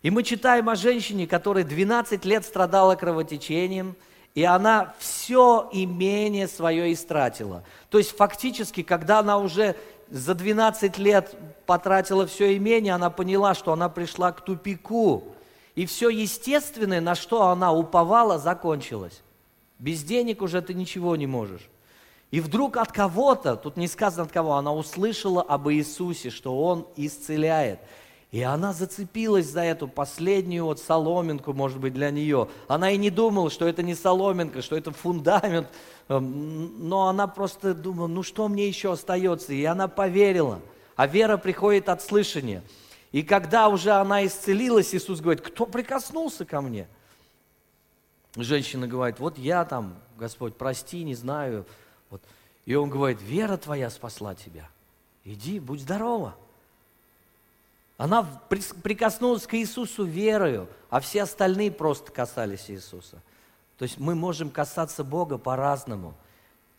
И мы читаем о женщине, которая 12 лет страдала кровотечением, и она все имение свое истратила. То есть фактически, когда она уже за 12 лет потратила все имение, она поняла, что она пришла к тупику. И все естественное, на что она уповала, закончилось. Без денег уже ты ничего не можешь. И вдруг от кого-то, тут не сказано от кого, она услышала об Иисусе, что Он исцеляет. И она зацепилась за эту последнюю вот соломинку, может быть, для нее. Она и не думала, что это не соломинка, что это фундамент. Эм, но она просто думала, ну что мне еще остается? И она поверила. А вера приходит от слышания. И когда уже она исцелилась, Иисус говорит, кто прикоснулся ко мне? Женщина говорит, вот я там, Господь, прости, не знаю. И он говорит, вера твоя спасла тебя. Иди, будь здорова. Она прикоснулась к Иисусу верою, а все остальные просто касались Иисуса. То есть мы можем касаться Бога по-разному.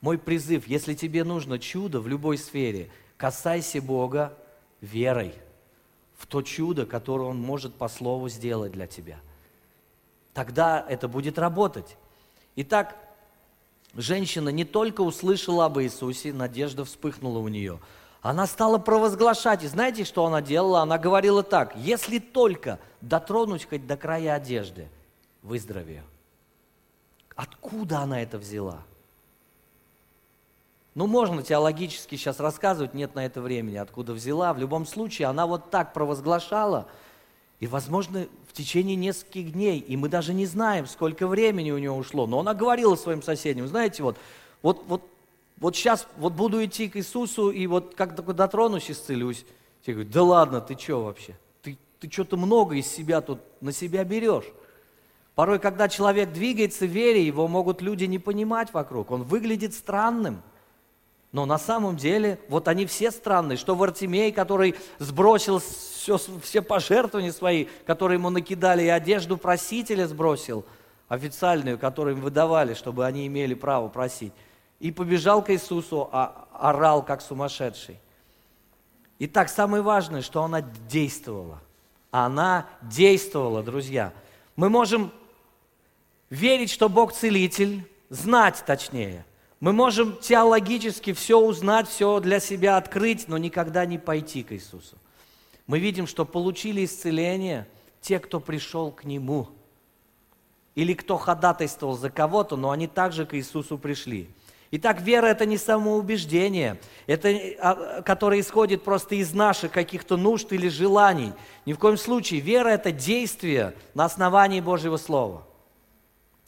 Мой призыв, если тебе нужно чудо в любой сфере, касайся Бога верой в то чудо, которое Он может по слову сделать для тебя. Тогда это будет работать. Итак, женщина не только услышала об Иисусе, надежда вспыхнула у нее, она стала провозглашать. И знаете, что она делала? Она говорила так, если только дотронуть хоть до края одежды, выздоровею. Откуда она это взяла? Ну, можно теологически сейчас рассказывать, нет на это времени, откуда взяла. В любом случае, она вот так провозглашала – и, возможно, течение нескольких дней, и мы даже не знаем, сколько времени у него ушло, но она говорила своим соседям, знаете, вот, вот, вот вот сейчас вот буду идти к Иисусу, и вот как только дотронусь, исцелюсь. Тебе говорят, да ладно, ты что вообще? Ты, ты что-то много из себя тут на себя берешь. Порой, когда человек двигается в вере, его могут люди не понимать вокруг. Он выглядит странным. Но на самом деле, вот они все странные, что Вартимей, который сбросил все, все пожертвования свои, которые ему накидали, и одежду просителя сбросил, официальную, которую им выдавали, чтобы они имели право просить, и побежал к Иисусу, а орал как сумасшедший. Итак, самое важное, что она действовала. Она действовала, друзья. Мы можем верить, что Бог целитель, знать точнее – мы можем теологически все узнать, все для себя открыть, но никогда не пойти к Иисусу. Мы видим, что получили исцеление те, кто пришел к Нему. Или кто ходатайствовал за кого-то, но они также к Иисусу пришли. Итак, вера – это не самоубеждение, это, а, которое исходит просто из наших каких-то нужд или желаний. Ни в коем случае. Вера – это действие на основании Божьего Слова –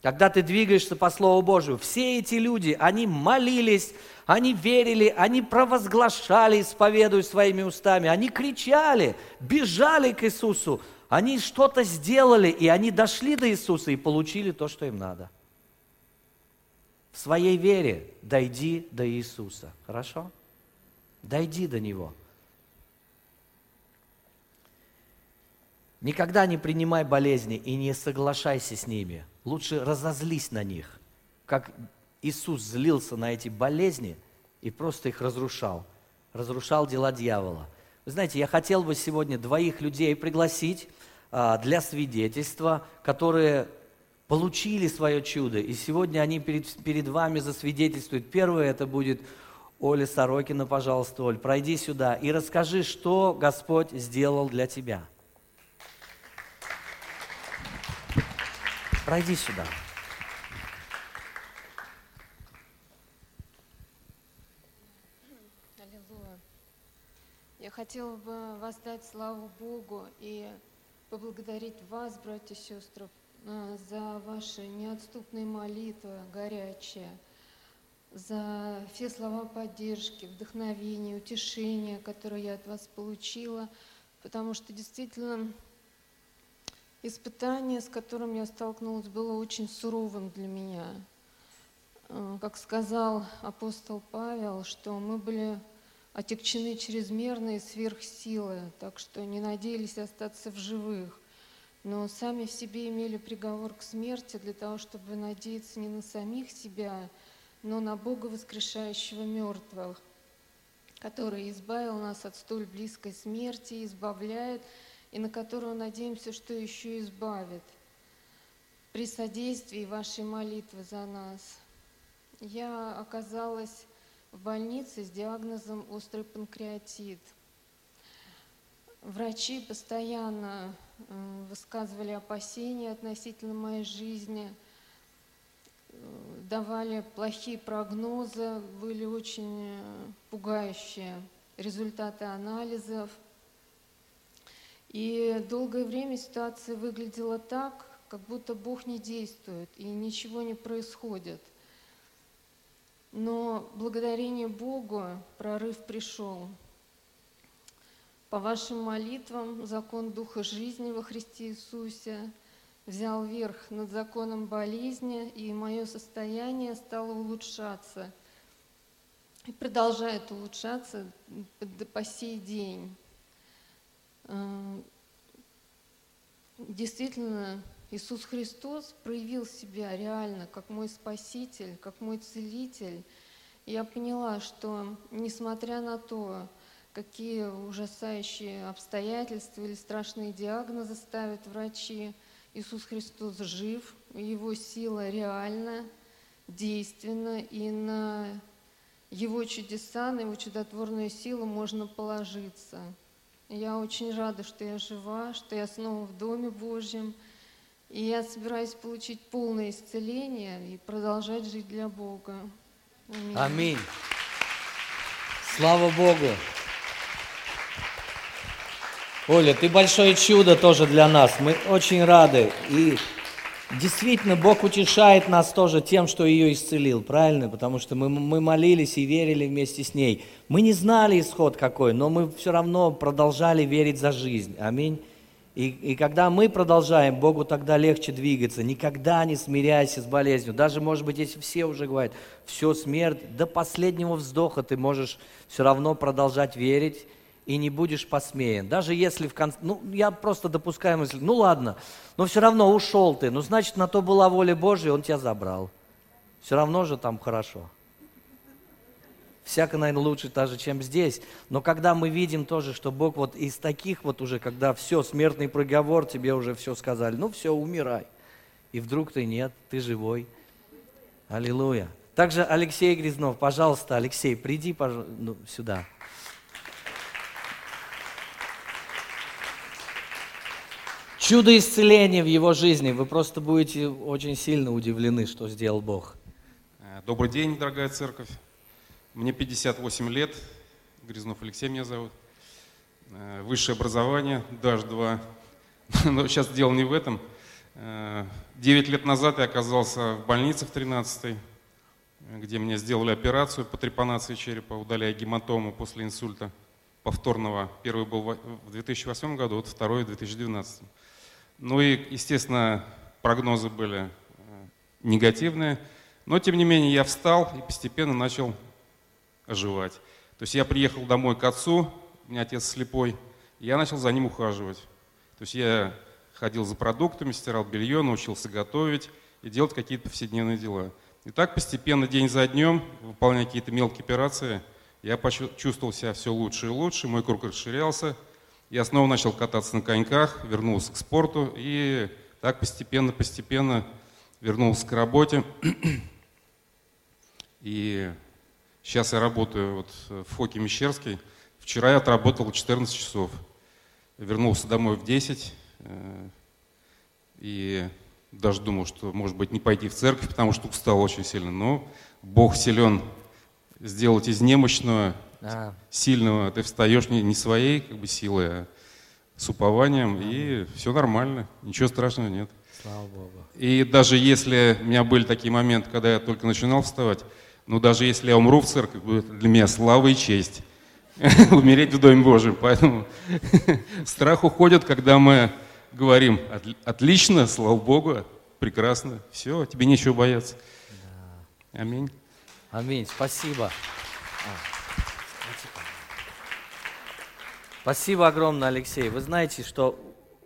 когда ты двигаешься по Слову Божию, все эти люди, они молились, они верили, они провозглашали, исповедуя своими устами, они кричали, бежали к Иисусу, они что-то сделали, и они дошли до Иисуса и получили то, что им надо. В своей вере дойди до Иисуса. Хорошо? Дойди до Него. Никогда не принимай болезни и не соглашайся с ними. Лучше разозлись на них, как Иисус злился на эти болезни и просто их разрушал. Разрушал дела дьявола. Вы знаете, я хотел бы сегодня двоих людей пригласить а, для свидетельства, которые получили свое чудо, и сегодня они перед, перед вами засвидетельствуют. Первое это будет Оля Сорокина, пожалуйста, Оль, пройди сюда и расскажи, что Господь сделал для тебя. Пройди сюда. Аллилуйя. Я хотела бы воздать славу Богу и поблагодарить вас, братья и сестры, э, за ваши неотступные молитвы, горячие, за все слова поддержки, вдохновения, утешения, которые я от вас получила, потому что действительно Испытание, с которым я столкнулась, было очень суровым для меня. Э, как сказал апостол Павел, что мы были отягчены чрезмерные сверхсилы, так что не надеялись остаться в живых, но сами в себе имели приговор к смерти для того, чтобы надеяться не на самих себя, но на Бога, воскрешающего мертвых, который избавил нас от столь близкой смерти, избавляет и на которую надеемся, что еще избавит при содействии вашей молитвы за нас. Я оказалась в больнице с диагнозом острый панкреатит. Врачи постоянно э, высказывали опасения относительно моей жизни, э, давали плохие прогнозы, были очень э, пугающие результаты анализов – и долгое время ситуация выглядела так, как будто Бог не действует и ничего не происходит. Но благодарение Богу прорыв пришел. По вашим молитвам закон Духа жизни во Христе Иисусе взял верх над законом болезни, и мое состояние стало улучшаться и продолжает улучшаться по сей день. Эм, действительно, Иисус Христос проявил себя реально как мой Спаситель, как мой Целитель. я поняла, что несмотря на то, какие ужасающие обстоятельства или страшные диагнозы ставят врачи, Иисус Христос жив, Его сила реальна, действенна, и на Его чудеса, на Его чудотворную силу можно положиться – я очень рада, что я жива, что я снова в Доме Божьем. И я собираюсь получить полное исцеление и продолжать жить для Бога. Аминь. Аминь. Слава Богу. Оля, ты большое чудо тоже для нас. Мы очень рады. И Действительно, Бог утешает нас тоже тем, что ее исцелил, правильно? Потому что мы, мы молились и верили вместе с ней. Мы не знали исход какой, но мы все равно продолжали верить за жизнь. Аминь. И, и когда мы продолжаем, Богу тогда легче двигаться. Никогда не смиряйся с болезнью. Даже, может быть, если все уже говорят, все, смерть, до последнего вздоха ты можешь все равно продолжать верить и не будешь посмеян. Даже если в конце... Ну, я просто допускаю мысль, ну ладно, но все равно ушел ты. Ну, значит, на то была воля Божья, Он тебя забрал. Все равно же там хорошо. Всяко, наверное, лучше даже, чем здесь. Но когда мы видим тоже, что Бог вот из таких вот уже, когда все, смертный приговор, тебе уже все сказали, ну все, умирай. И вдруг ты нет, ты живой. Аллилуйя. Также Алексей Грязнов, пожалуйста, Алексей, приди пожалуйста, ну, сюда. Чудо исцеления в его жизни. Вы просто будете очень сильно удивлены, что сделал Бог. Э, добрый день, дорогая церковь. Мне 58 лет. Грязнов Алексей меня зовут. Э, высшее образование, даже два. [LAUGHS] Но сейчас дело не в этом. Э, девять лет назад я оказался в больнице в 13 где мне сделали операцию по трепанации черепа, удаляя гематому после инсульта повторного. Первый был в 2008 году, второй в 2012. Ну и, естественно, прогнозы были э, негативные. Но, тем не менее, я встал и постепенно начал оживать. То есть я приехал домой к отцу, у меня отец слепой, и я начал за ним ухаживать. То есть я ходил за продуктами, стирал белье, научился готовить и делать какие-то повседневные дела. И так постепенно, день за днем, выполняя какие-то мелкие операции, я почувствовал себя все лучше и лучше, мой круг расширялся – я снова начал кататься на коньках, вернулся к спорту и так постепенно-постепенно вернулся к работе. [CLEARS THROAT] И сейчас я работаю вот в Фоке Мещерской. Вчера я отработал 14 часов. Вернулся домой в 10. Э, и даже думал, что, может быть, не пойти в церковь, потому что устал очень сильно. Но Бог силен сделать из немощного а. сильного, ты встаешь не, не своей как бы силой, а с упованием, а. и все нормально, ничего страшного нет. Слава Богу. И даже если у меня были такие моменты, когда я только начинал вставать, ну даже если я умру в церкви, будет для меня слава и честь [LAUGHS] умереть в Доме Божьем. Поэтому [LAUGHS] страх уходит, когда мы говорим, отлично, слава Богу, прекрасно, все, тебе нечего бояться. Да. Аминь. Аминь, спасибо. Спасибо огромное, Алексей. Вы знаете, что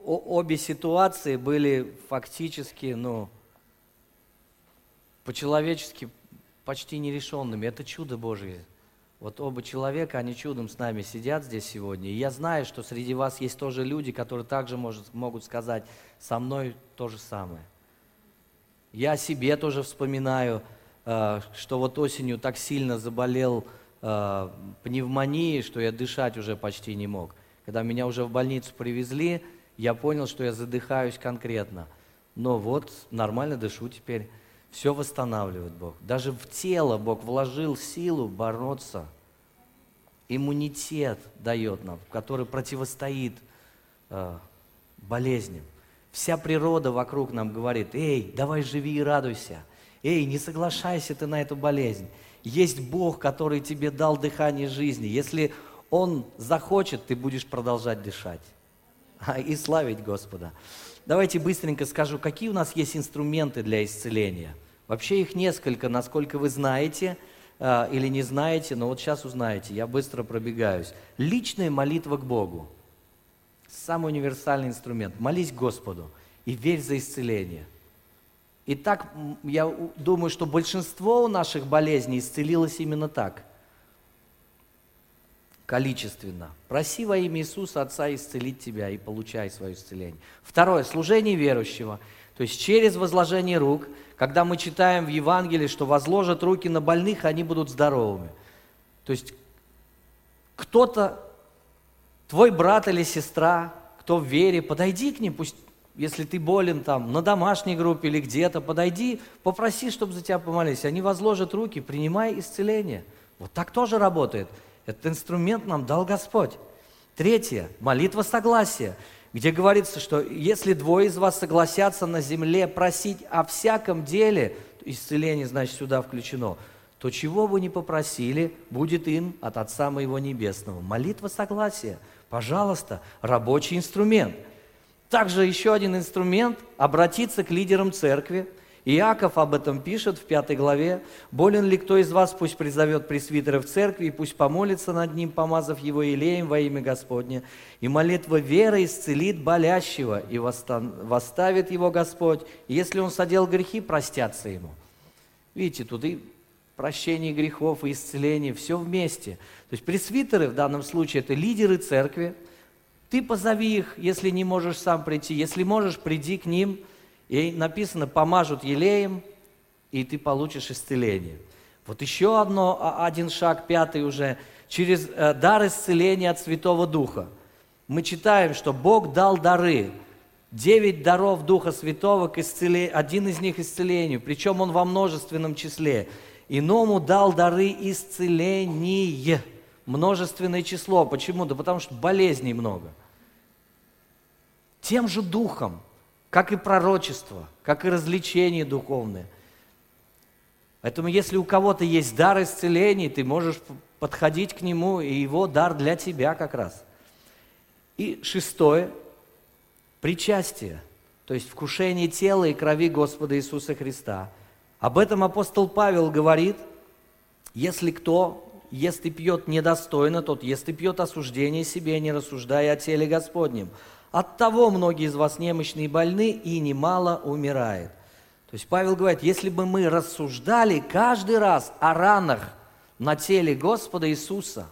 обе ситуации были фактически, ну, по-человечески почти нерешенными. Это чудо Божие. Вот оба человека, они чудом с нами сидят здесь сегодня. И я знаю, что среди вас есть тоже люди, которые также может, могут сказать, со мной то же самое. Я о себе тоже вспоминаю, э, что вот осенью так сильно заболел э, пневмонии, что я дышать уже почти не мог. Когда меня уже в больницу привезли, я понял, что я задыхаюсь конкретно. Но вот нормально дышу теперь. Все восстанавливает Бог. Даже в тело Бог вложил силу бороться. Иммунитет дает нам, который противостоит э, болезням. Вся природа вокруг нам говорит, эй, давай живи и радуйся. Эй, не соглашайся ты на эту болезнь. Есть Бог, который тебе дал дыхание жизни. Если Он захочет, ты будешь продолжать дышать [LAUGHS] и славить Господа. Давайте быстренько скажу, какие у нас есть инструменты для исцеления. Вообще их несколько, насколько вы знаете э, или не знаете, но вот сейчас узнаете, я быстро пробегаюсь. Личная молитва к Богу. Самый универсальный инструмент. Молись Господу и верь за исцеление. И так, я думаю, что большинство наших болезней исцелилось именно так. Количественно. Проси во имя Иисуса Отца исцелить тебя и получай свое исцеление. Второе, служение верующего. То есть через возложение рук, когда мы читаем в Евангелии, что возложат руки на больных, они будут здоровыми. То есть кто-то, твой брат или сестра, кто в вере, подойди к ним, пусть если ты болен там на домашней группе или где-то, подойди, попроси, чтобы за тебя помолились. Они возложат руки, принимай исцеление. Вот так тоже работает. Этот инструмент нам дал Господь. Третье, молитва согласия. где говорится, что если двое из вас согласятся на земле просить о всяком деле, исцеление, значит, сюда включено, то чего бы ни попросили, будет им от Отца Моего Небесного. Молитва согласия, пожалуйста, рабочий инструмент. Также еще один инструмент – обратиться к лидерам церкви – Иаков об этом пишет в пятой главе. «Болен ли кто из вас, пусть призовет пресвитера в церкви, и пусть помолится над ним, помазав его илеем во имя Господне. И молитва веры исцелит болящего, и восставит его Господь. И если он содел грехи, простятся ему». Видите, тут и прощение грехов, и исцеление, все вместе. То есть пресвитеры в данном случае – это лидеры церкви. Ты позови их, если не можешь сам прийти. Если можешь, приди к ним – и написано, помажут елеем, и ты получишь исцеление. Вот еще одно, а, один шаг, пятый уже, через э, дар исцеления от Святого Духа. Мы читаем, что Бог дал дары, девять даров Духа Святого, к исцеле... один из них исцелению, причем он во множественном числе. Иному дал дары исцеления, множественное число. Почему? Да потому что болезней много. Тем же Духом – как и пророчество, как и развлечение духовное. Поэтому если у кого-то есть дар исцеления, ты можешь подходить к нему, и его дар для тебя как раз. И шестое – причастие, то есть вкушение тела и крови Господа Иисуса Христа. Об этом апостол Павел говорит, если кто ест и пьет недостойно, тот ест и пьет осуждение себе, не рассуждая о теле Господнем – от того многие из вас немощные и больны, и немало умирает. То есть Павел говорит, если бы мы рассуждали каждый раз о ранах на теле Господа Иисуса,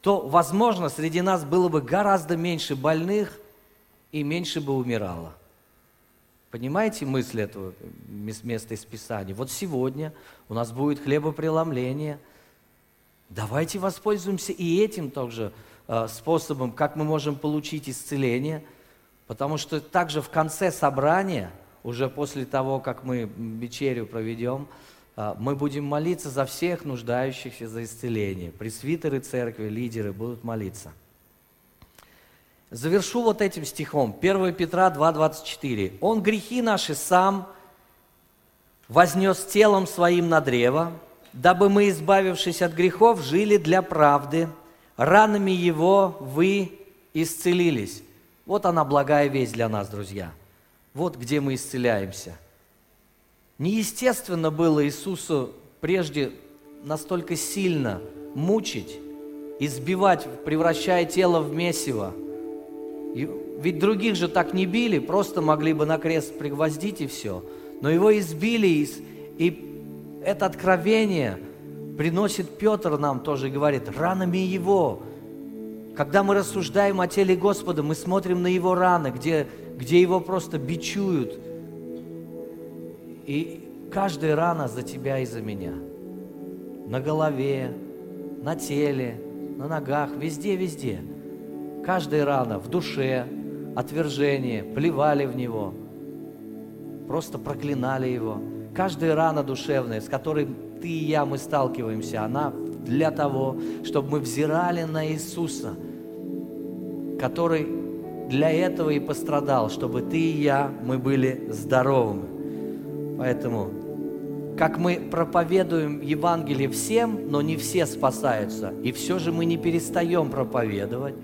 то, возможно, среди нас было бы гораздо меньше больных и меньше бы умирало. Понимаете мысль этого места из Писания? Вот сегодня у нас будет хлебопреломление. Давайте воспользуемся и этим также Э, способом, как мы можем получить исцеление, потому что также в конце собрания, уже после того, как мы вечерю проведем, э, мы будем молиться за всех нуждающихся за исцеление. Пресвитеры церкви, лидеры будут молиться. Завершу вот этим стихом, 1 Петра 2,24. «Он грехи наши сам вознес телом своим на древо, дабы мы, избавившись от грехов, жили для правды, ранами Его вы исцелились. Вот она благая весть для нас, друзья. Вот где мы исцеляемся. Неестественно было Иисусу прежде настолько сильно мучить, избивать, превращая тело в месиво. И ведь других же так не били, просто могли бы на крест пригвоздить и все. Но его избили, и, и это откровение – приносит Петр нам тоже и говорит, ранами Его. Когда мы рассуждаем о теле Господа, мы смотрим на Его раны, где, где Его просто бичуют. И каждая рана за тебя и за меня. На голове, на теле, на ногах, везде, везде. Каждая рана в душе, отвержение, плевали в Него, просто проклинали Его. Каждая рана душевная, с которой ты и я, мы сталкиваемся, она для того, чтобы мы взирали на Иисуса, который для этого и пострадал, чтобы ты и я, мы были здоровыми. Поэтому, как мы проповедуем Евангелие всем, но не все спасаются, и все же мы не перестаем проповедовать,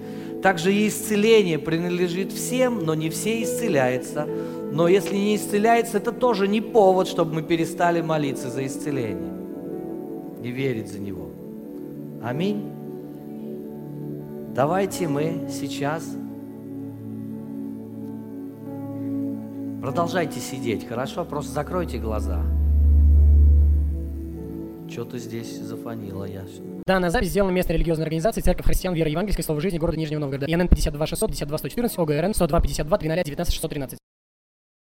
также и исцеление принадлежит всем, но не все исцеляются. Но если не исцеляется, это тоже не повод, чтобы мы перестали молиться за исцеление и верить за Него. Аминь. Давайте мы сейчас продолжайте сидеть, хорошо? Просто закройте глаза. Что-то здесь зафонило я. Данная запись сделана местной религиозной организацией Церковь Христиан Веры Евангельской Слова Жизни города Нижнего Новгорода. ИНН 52 600 52 114 ОГРН 102 52 300 19 613.